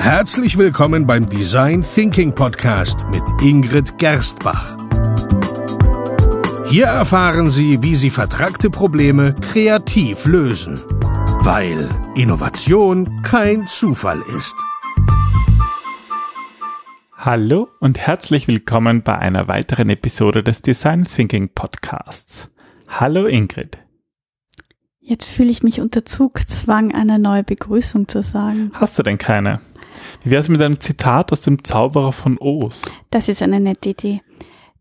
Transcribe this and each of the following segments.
Herzlich willkommen beim Design Thinking Podcast mit Ingrid Gerstbach. Hier erfahren Sie, wie Sie vertragte Probleme kreativ lösen, weil Innovation kein Zufall ist. Hallo und herzlich willkommen bei einer weiteren Episode des Design Thinking Podcasts. Hallo Ingrid. Jetzt fühle ich mich unter Zugzwang, eine neue Begrüßung zu sagen. Hast du denn keine? Wie wäre es mit einem Zitat aus dem Zauberer von Oz? Das ist eine nette Idee.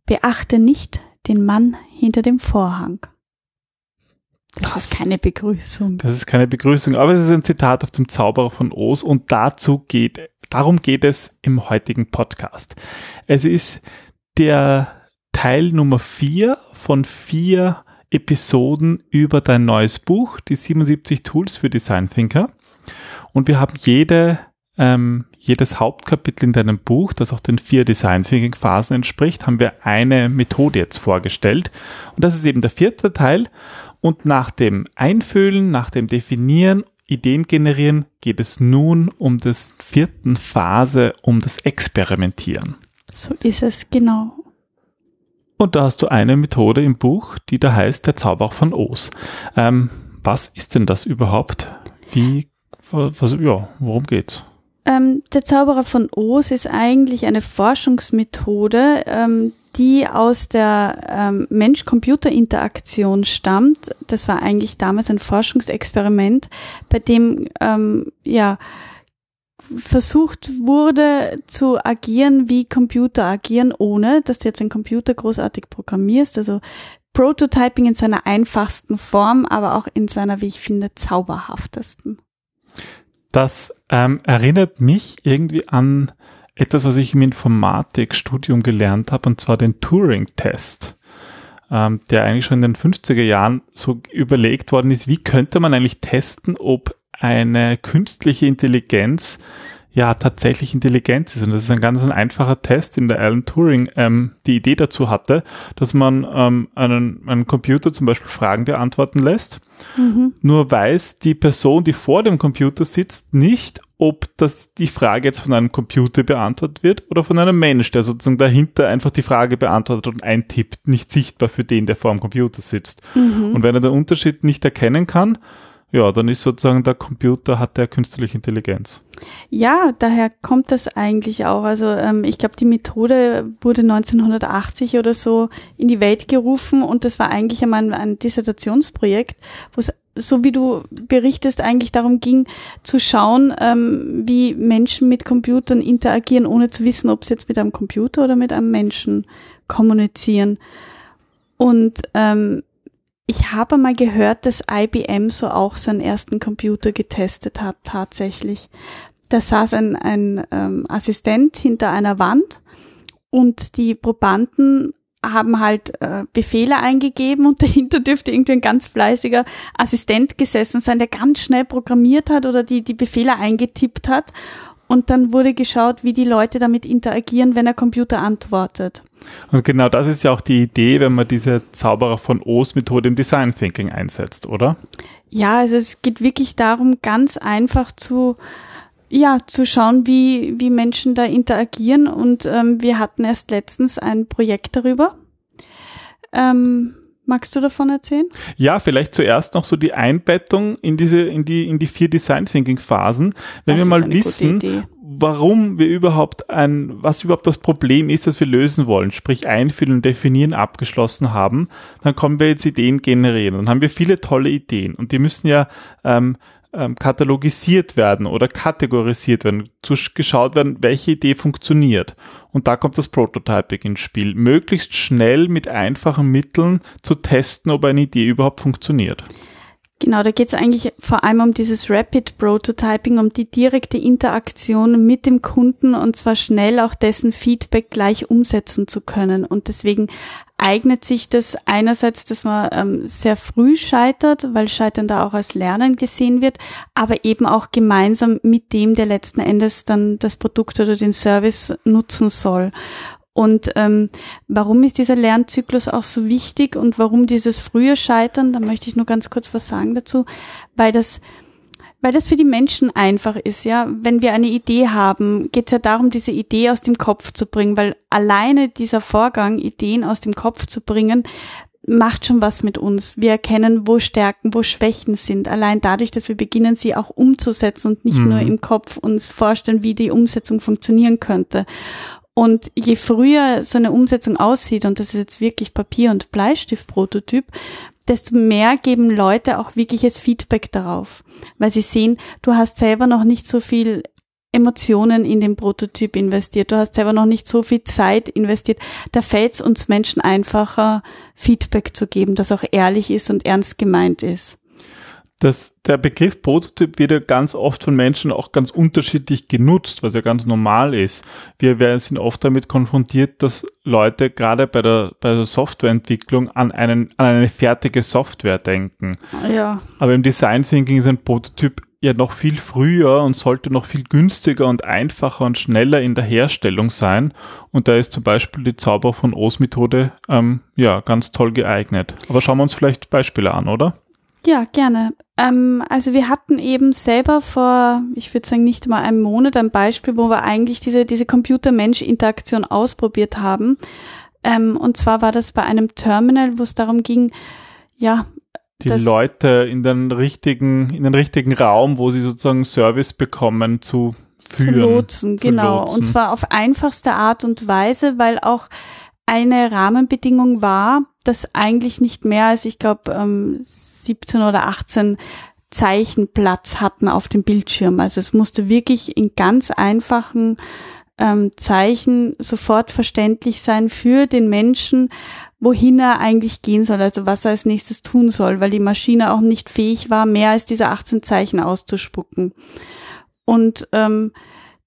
Beachte nicht den Mann hinter dem Vorhang. Das, das, ist keine Begrüßung. Das ist keine Begrüßung, aber es ist ein Zitat auf dem Zauberer von Oz und dazu geht, darum geht es im heutigen Podcast. Es ist der Teil Nummer vier von vier Episoden über dein neues Buch, die 77 Tools für Design Thinker. Und wir haben jede, ähm, jedes Hauptkapitel in deinem Buch, das auch den vier Design Thinking Phasen entspricht, haben wir eine Methode jetzt vorgestellt. Und das ist eben der vierte Teil. Und nach dem Einfühlen, nach dem Definieren, Ideen generieren, geht es nun um das vierten Phase, um das Experimentieren. So ist es, genau. Und da hast du eine Methode im Buch, die da heißt der Zauber von Oz. Ähm, was ist denn das überhaupt? Wie, was, ja, worum geht's? Ähm, der Zauberer von Oz ist eigentlich eine Forschungsmethode, ähm, die aus der ähm, Mensch-Computer-Interaktion stammt. Das war eigentlich damals ein Forschungsexperiment, bei dem ähm, ja versucht wurde zu agieren, wie Computer agieren, ohne dass du jetzt einen Computer großartig programmierst. Also Prototyping in seiner einfachsten Form, aber auch in seiner, wie ich finde, zauberhaftesten. Das ähm, erinnert mich irgendwie an etwas, was ich im Informatikstudium gelernt habe, und zwar den Turing-Test, ähm, der eigentlich schon in den 50er Jahren so überlegt worden ist, wie könnte man eigentlich testen, ob eine künstliche Intelligenz ja tatsächlich Intelligenz ist. Und das ist ein ganz ein einfacher Test, in der Alan Turing ähm, die Idee dazu hatte, dass man ähm, einen, einen Computer zum Beispiel Fragen beantworten lässt. Mhm. Nur weiß die Person, die vor dem Computer sitzt, nicht, ob das die Frage jetzt von einem Computer beantwortet wird oder von einem Mensch, der sozusagen dahinter einfach die Frage beantwortet und eintippt, nicht sichtbar für den, der vor dem Computer sitzt. Mhm. Und wenn er den Unterschied nicht erkennen kann, ja, dann ist sozusagen der Computer hat der künstliche Intelligenz. Ja, daher kommt das eigentlich auch. Also ähm, ich glaube, die Methode wurde 1980 oder so in die Welt gerufen und das war eigentlich einmal ein, ein Dissertationsprojekt, wo es so wie du berichtest, eigentlich darum ging, zu schauen, ähm, wie Menschen mit Computern interagieren, ohne zu wissen, ob sie jetzt mit einem Computer oder mit einem Menschen kommunizieren. Und ähm, ich habe mal gehört, dass IBM so auch seinen ersten Computer getestet hat, tatsächlich. Da saß ein, ein ähm, Assistent hinter einer Wand und die Probanden haben halt äh, Befehle eingegeben und dahinter dürfte irgendwie ein ganz fleißiger Assistent gesessen sein, der ganz schnell programmiert hat oder die, die Befehle eingetippt hat. Und dann wurde geschaut, wie die Leute damit interagieren, wenn der Computer antwortet. Und genau das ist ja auch die Idee, wenn man diese Zauberer von O's Methode im Design Thinking einsetzt, oder? Ja, also es geht wirklich darum, ganz einfach zu, ja, zu schauen, wie, wie Menschen da interagieren. Und ähm, wir hatten erst letztens ein Projekt darüber. Ähm, Magst du davon erzählen? Ja, vielleicht zuerst noch so die Einbettung in diese, in die, in die vier Design Thinking Phasen. Wenn das wir mal wissen, warum wir überhaupt ein, was überhaupt das Problem ist, das wir lösen wollen, sprich einfühlen und definieren abgeschlossen haben, dann kommen wir jetzt Ideen generieren. Dann haben wir viele tolle Ideen und die müssen ja ähm, ähm, katalogisiert werden oder kategorisiert werden, geschaut werden, welche Idee funktioniert. Und da kommt das Prototyping ins Spiel. Möglichst schnell mit einfachen Mitteln zu testen, ob eine Idee überhaupt funktioniert. Genau, da geht es eigentlich vor allem um dieses Rapid Prototyping, um die direkte Interaktion mit dem Kunden und zwar schnell auch dessen Feedback gleich umsetzen zu können. Und deswegen eignet sich das einerseits, dass man ähm, sehr früh scheitert, weil Scheitern da auch als Lernen gesehen wird, aber eben auch gemeinsam mit dem, der letzten Endes dann das Produkt oder den Service nutzen soll. Und ähm, warum ist dieser Lernzyklus auch so wichtig und warum dieses frühe Scheitern? Da möchte ich nur ganz kurz was sagen dazu, weil das weil das für die Menschen einfach ist, ja. Wenn wir eine Idee haben, geht es ja darum, diese Idee aus dem Kopf zu bringen, weil alleine dieser Vorgang, Ideen aus dem Kopf zu bringen, macht schon was mit uns. Wir erkennen, wo Stärken, wo Schwächen sind. Allein dadurch, dass wir beginnen, sie auch umzusetzen und nicht mhm. nur im Kopf uns vorstellen, wie die Umsetzung funktionieren könnte. Und je früher so eine Umsetzung aussieht, und das ist jetzt wirklich Papier- und Bleistift-Prototyp, desto mehr geben Leute auch wirkliches Feedback darauf, weil sie sehen, du hast selber noch nicht so viel Emotionen in den Prototyp investiert, du hast selber noch nicht so viel Zeit investiert. Da fällt es uns Menschen einfacher, Feedback zu geben, das auch ehrlich ist und ernst gemeint ist das, der Begriff Prototyp wird ja ganz oft von Menschen auch ganz unterschiedlich genutzt, was ja ganz normal ist. Wir werden, sind oft damit konfrontiert, dass Leute gerade bei der, bei der Softwareentwicklung an, einen, an eine fertige Software denken. Ja. Aber im Design Thinking ist ein Prototyp ja noch viel früher und sollte noch viel günstiger und einfacher und schneller in der Herstellung sein. Und da ist zum Beispiel die Zauber von O's Methode ähm, ja ganz toll geeignet. Aber schauen wir uns vielleicht Beispiele an, oder? Ja, gerne. Ähm, also wir hatten eben selber vor, ich würde sagen, nicht mal einem Monat ein Beispiel, wo wir eigentlich diese, diese Computer-Mensch-Interaktion ausprobiert haben. Ähm, und zwar war das bei einem Terminal, wo es darum ging, ja, die Leute in den richtigen, in den richtigen Raum, wo sie sozusagen Service bekommen, zu führen. Zu lotsen, zu genau. Lotsen. Und zwar auf einfachste Art und Weise, weil auch eine Rahmenbedingung war, dass eigentlich nicht mehr als, ich glaube, ähm, 17 oder 18 Zeichen Platz hatten auf dem Bildschirm. Also es musste wirklich in ganz einfachen ähm, Zeichen sofort verständlich sein für den Menschen, wohin er eigentlich gehen soll, also was er als nächstes tun soll, weil die Maschine auch nicht fähig war, mehr als diese 18 Zeichen auszuspucken. Und ähm,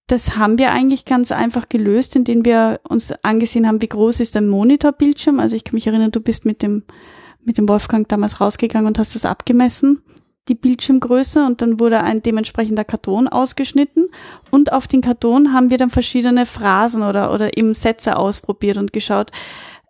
das haben wir eigentlich ganz einfach gelöst, indem wir uns angesehen haben, wie groß ist der Monitorbildschirm. Also ich kann mich erinnern, du bist mit dem mit dem Wolfgang damals rausgegangen und hast das abgemessen, die Bildschirmgröße, und dann wurde ein dementsprechender Karton ausgeschnitten. Und auf den Karton haben wir dann verschiedene Phrasen oder, oder eben Sätze ausprobiert und geschaut,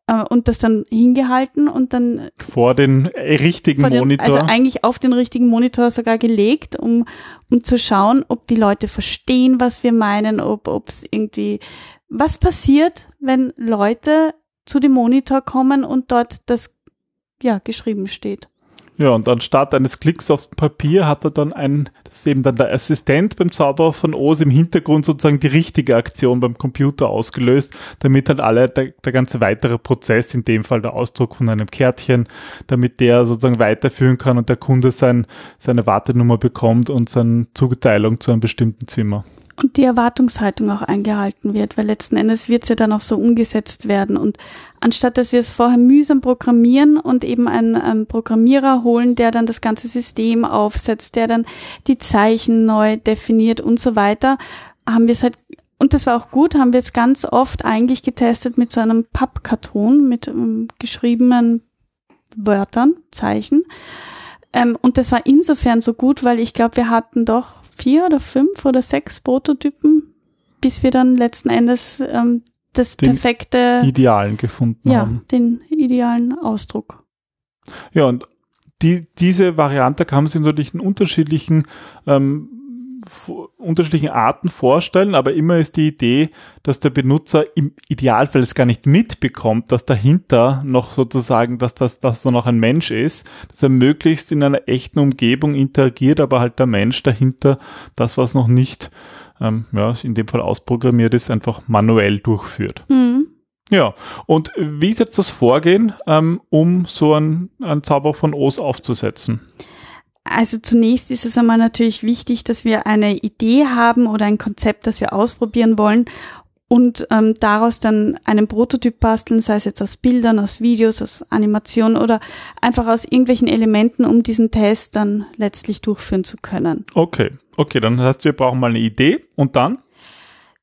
äh, und das dann hingehalten und dann vor den richtigen vor den, Monitor. Also eigentlich auf den richtigen Monitor sogar gelegt, um, um zu schauen, ob die Leute verstehen, was wir meinen, ob es irgendwie was passiert, wenn Leute zu dem Monitor kommen und dort das ja, geschrieben steht. Ja, und anstatt eines Klicks auf Papier hat er dann ein, das ist eben dann der Assistent beim Zauberer von Oz im Hintergrund sozusagen die richtige Aktion beim Computer ausgelöst, damit halt alle, der, der ganze weitere Prozess, in dem Fall der Ausdruck von einem Kärtchen, damit der sozusagen weiterführen kann und der Kunde sein, seine Wartenummer bekommt und seine Zuteilung zu einem bestimmten Zimmer die Erwartungshaltung auch eingehalten wird, weil letzten Endes wird sie dann auch so umgesetzt werden. Und anstatt dass wir es vorher mühsam programmieren und eben einen, einen, Programmierer holen, der dann das ganze System aufsetzt, der dann die Zeichen neu definiert und so weiter, haben wir es halt, und das war auch gut, haben wir es ganz oft eigentlich getestet mit so einem Pappkarton mit um, ähm, geschriebenen Wörtern, Zeichen. Ähm, und das war insofern so gut, weil ich glaube, wir hatten doch vier oder fünf oder sechs Prototypen, bis wir dann letzten Endes ähm, das den perfekte Idealen gefunden ja, haben. den idealen Ausdruck. Ja, und die, diese Variante kann man sich natürlich in unterschiedlichen ähm, unterschiedlichen Arten vorstellen, aber immer ist die Idee, dass der Benutzer im Idealfall es gar nicht mitbekommt, dass dahinter noch sozusagen, dass das, dass da noch ein Mensch ist, dass er möglichst in einer echten Umgebung interagiert, aber halt der Mensch dahinter das, was noch nicht, ähm, ja, in dem Fall ausprogrammiert ist, einfach manuell durchführt. Mhm. Ja, und wie ist jetzt das Vorgehen, ähm, um so ein, ein Zauber von O's aufzusetzen? Also zunächst ist es einmal natürlich wichtig, dass wir eine Idee haben oder ein Konzept, das wir ausprobieren wollen und ähm, daraus dann einen Prototyp basteln, sei es jetzt aus Bildern, aus Videos, aus Animationen oder einfach aus irgendwelchen Elementen, um diesen Test dann letztlich durchführen zu können. Okay, okay, dann heißt, wir brauchen mal eine Idee und dann?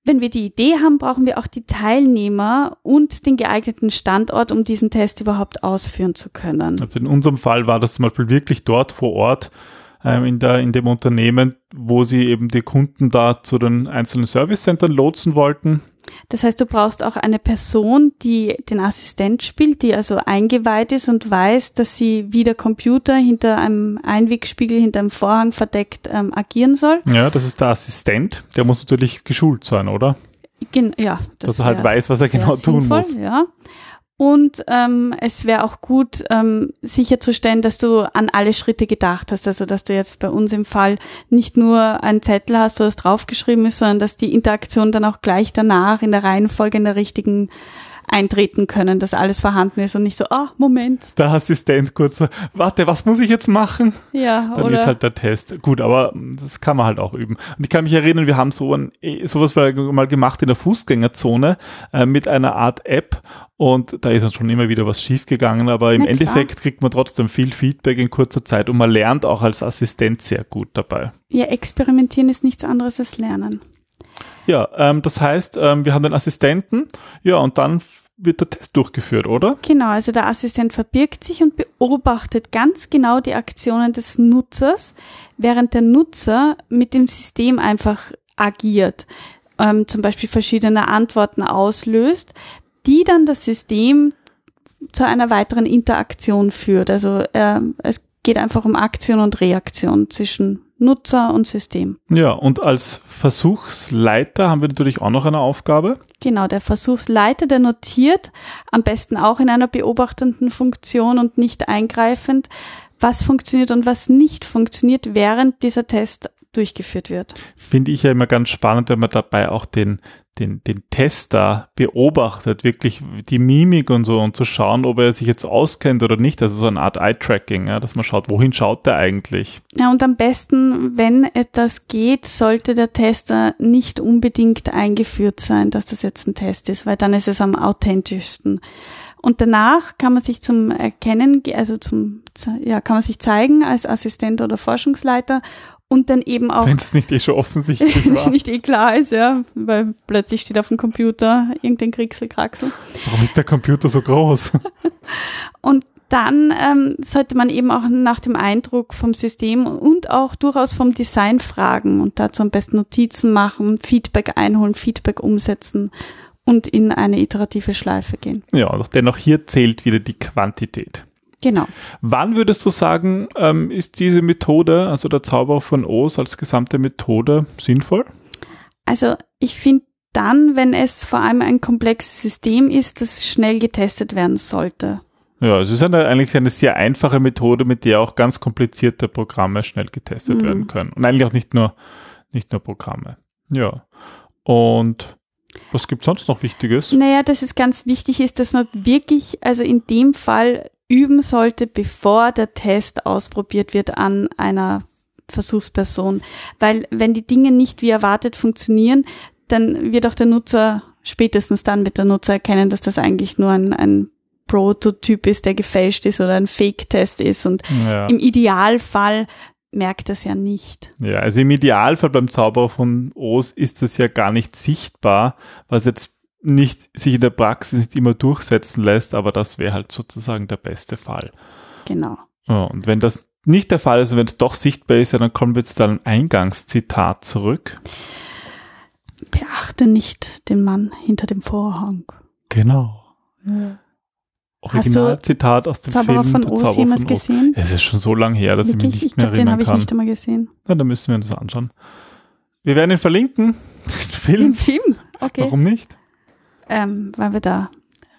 Wenn wir die Idee haben, brauchen wir auch die Teilnehmer und den geeigneten Standort, um diesen Test überhaupt ausführen zu können. Also in unserem Fall war das zum Beispiel wirklich dort vor Ort ähm, in, der, in dem Unternehmen, wo sie eben die Kunden da zu den einzelnen Service Centern lotsen wollten. Das heißt, du brauchst auch eine Person, die den Assistent spielt, die also eingeweiht ist und weiß, dass sie wie der Computer hinter einem Einwegspiegel, hinter einem Vorhang verdeckt ähm, agieren soll. Ja, das ist der Assistent. Der muss natürlich geschult sein, oder? Gen ja, das Dass er halt weiß, was er genau tun sinnvoll, muss. Ja. Und ähm, es wäre auch gut, ähm, sicherzustellen, dass du an alle Schritte gedacht hast. Also dass du jetzt bei uns im Fall nicht nur einen Zettel hast, wo das draufgeschrieben ist, sondern dass die Interaktion dann auch gleich danach in der Reihenfolge in der richtigen eintreten können, dass alles vorhanden ist und nicht so, ah, Moment. Der Assistent kurz so, warte, was muss ich jetzt machen? Ja, Dann oder ist halt der Test. Gut, aber das kann man halt auch üben. Und ich kann mich erinnern, wir haben so ein, sowas mal gemacht in der Fußgängerzone äh, mit einer Art App und da ist dann schon immer wieder was schiefgegangen, aber im. Endeffekt kriegt man trotzdem viel Feedback in kurzer Zeit und man lernt auch als Assistent sehr gut dabei. ja, experimentieren ist nichts anderes als lernen. Ja, ähm, das heißt, ähm, wir haben den Assistenten, ja, und dann wird der Test durchgeführt, oder? Genau, also der Assistent verbirgt sich und beobachtet ganz genau die Aktionen des Nutzers, während der Nutzer mit dem System einfach agiert, ähm, zum Beispiel verschiedene Antworten auslöst, die dann das System zu einer weiteren Interaktion führt. Also ähm, es geht einfach um Aktion und Reaktion zwischen Nutzer und System. Ja, und als Versuchsleiter haben wir natürlich auch noch eine Aufgabe. Genau, der Versuchsleiter, der notiert, am besten auch in einer beobachtenden Funktion und nicht eingreifend, was funktioniert und was nicht funktioniert, während dieser Test durchgeführt wird. Finde ich ja immer ganz spannend, wenn man dabei auch den, den, den Tester beobachtet, wirklich die Mimik und so und zu schauen, ob er sich jetzt auskennt oder nicht. Also so eine Art Eye-Tracking, ja, dass man schaut, wohin schaut der eigentlich? Ja, und am besten, wenn etwas geht, sollte der Tester nicht unbedingt eingeführt sein, dass das jetzt ein Test ist, weil dann ist es am authentischsten. Und danach kann man sich zum Erkennen, also zum, ja, kann man sich zeigen als Assistent oder Forschungsleiter und dann eben auch Wenn es nicht eh schon offensichtlich war. nicht eh klar ist, ja, weil plötzlich steht auf dem Computer irgendein Kriegsel-Kraxel. Warum ist der Computer so groß? Und dann ähm, sollte man eben auch nach dem Eindruck vom System und auch durchaus vom Design fragen und dazu am besten Notizen machen, Feedback einholen, Feedback umsetzen und in eine iterative Schleife gehen. Ja, doch dennoch hier zählt wieder die Quantität. Genau. Wann würdest du sagen, ähm, ist diese Methode, also der Zauber von Oz als gesamte Methode sinnvoll? Also ich finde dann, wenn es vor allem ein komplexes System ist, das schnell getestet werden sollte. Ja, es ist eine, eigentlich eine sehr einfache Methode, mit der auch ganz komplizierte Programme schnell getestet Mhm. werden können. Und eigentlich auch nicht nur, nicht nur Programme. Ja. Und was gibt's sonst noch Wichtiges? Naja, dass es ganz wichtig ist, dass man wirklich, also in dem Fall üben sollte, bevor der Test ausprobiert wird an einer Versuchsperson. Weil wenn die Dinge nicht wie erwartet funktionieren, dann wird auch der Nutzer spätestens dann mit der Nutzer erkennen, dass das eigentlich nur ein, ein Prototyp ist, der gefälscht ist oder ein Fake-Test ist. Und Ja. im Idealfall merkt das ja nicht. ja, also im Idealfall beim Zauberer von Oz ist das ja gar nicht sichtbar, was jetzt nicht sich in der Praxis nicht immer durchsetzen lässt, aber das wäre halt sozusagen der beste Fall. Genau. Ja, und wenn das nicht der Fall ist und wenn es doch sichtbar ist, ja, dann kommen wir zu deinem Eingangszitat zurück. Beachte nicht den Mann hinter dem Vorhang. Genau. Du Originalzitat aus dem Zauberer Film von Oz Zauberer jemals von Oz. gesehen? Es ist schon so lange her, dass ich mich Wirklich? nicht Ich mehr glaube, den erinnern habe ich kann. nicht einmal gesehen. Na, dann müssen wir uns das anschauen. Wir werden ihn verlinken. Den Film. Im Film? Okay. Warum nicht? Ähm, weil wir da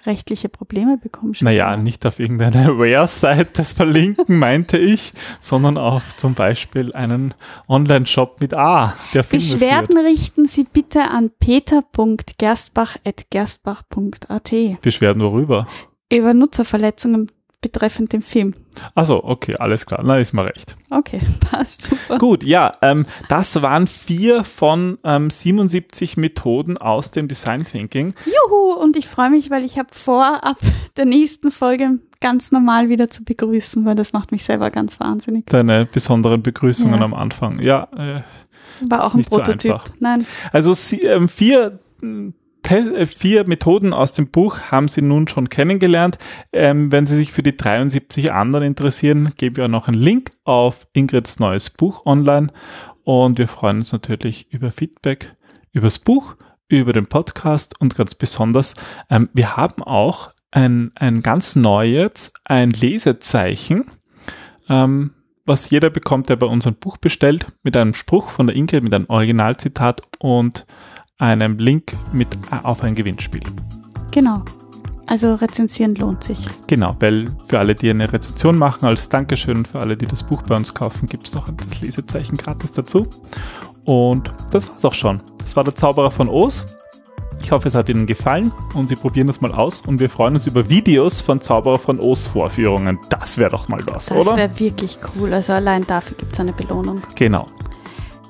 rechtliche Probleme bekommen. Naja, ich. nicht auf irgendeiner Rare-Site das verlinken, meinte ich, sondern auf zum Beispiel einen Online-Shop mit A, der Filme Beschwerden führt. richten Sie bitte an peter.gerstbach.gerstbach.at Beschwerden worüber? über Nutzerverletzungen betreffend den Film. Also, okay, alles klar, na ist mal recht. Okay, passt super. Gut, ja, ähm, das waren vier von ähm, 77 Methoden aus dem Design Thinking. Juhu, und ich freue mich, weil ich habe vor, ab der nächsten Folge ganz normal wieder zu begrüßen, weil das macht mich selber ganz wahnsinnig. Deine besonderen Begrüßungen Ja. am Anfang. Ja, äh, War auch ein so Prototyp. einfach. Nein, Also sie, ähm, vier, Äh, vier Methoden aus dem Buch haben Sie nun schon kennengelernt. Ähm, wenn Sie sich für die 73 anderen interessieren, geben wir noch einen Link auf Ingrids neues Buch online. Und wir freuen uns natürlich über Feedback, übers Buch, über den Podcast und ganz besonders, ähm, wir haben auch ein, ein ganz neues, ein Lesezeichen, ähm, was jeder bekommt, der bei uns ein Buch bestellt, mit einem Spruch von der Ingrid, mit einem Originalzitat und einem Link mit auf ein Gewinnspiel. Genau. Also rezensieren lohnt sich. Genau, weil für alle, die eine Rezension machen, als Dankeschön und für alle, die das Buch bei uns kaufen, gibt es noch das Lesezeichen gratis dazu. Und das war's auch schon. Das war der Zauberer von Oz. Ich hoffe, es hat Ihnen gefallen und Sie probieren das mal aus und wir freuen uns über Videos von Zauberer von Oz Vorführungen. Das wäre doch mal was, das oder? Das wäre wirklich cool. Also allein dafür gibt es eine Belohnung. Genau.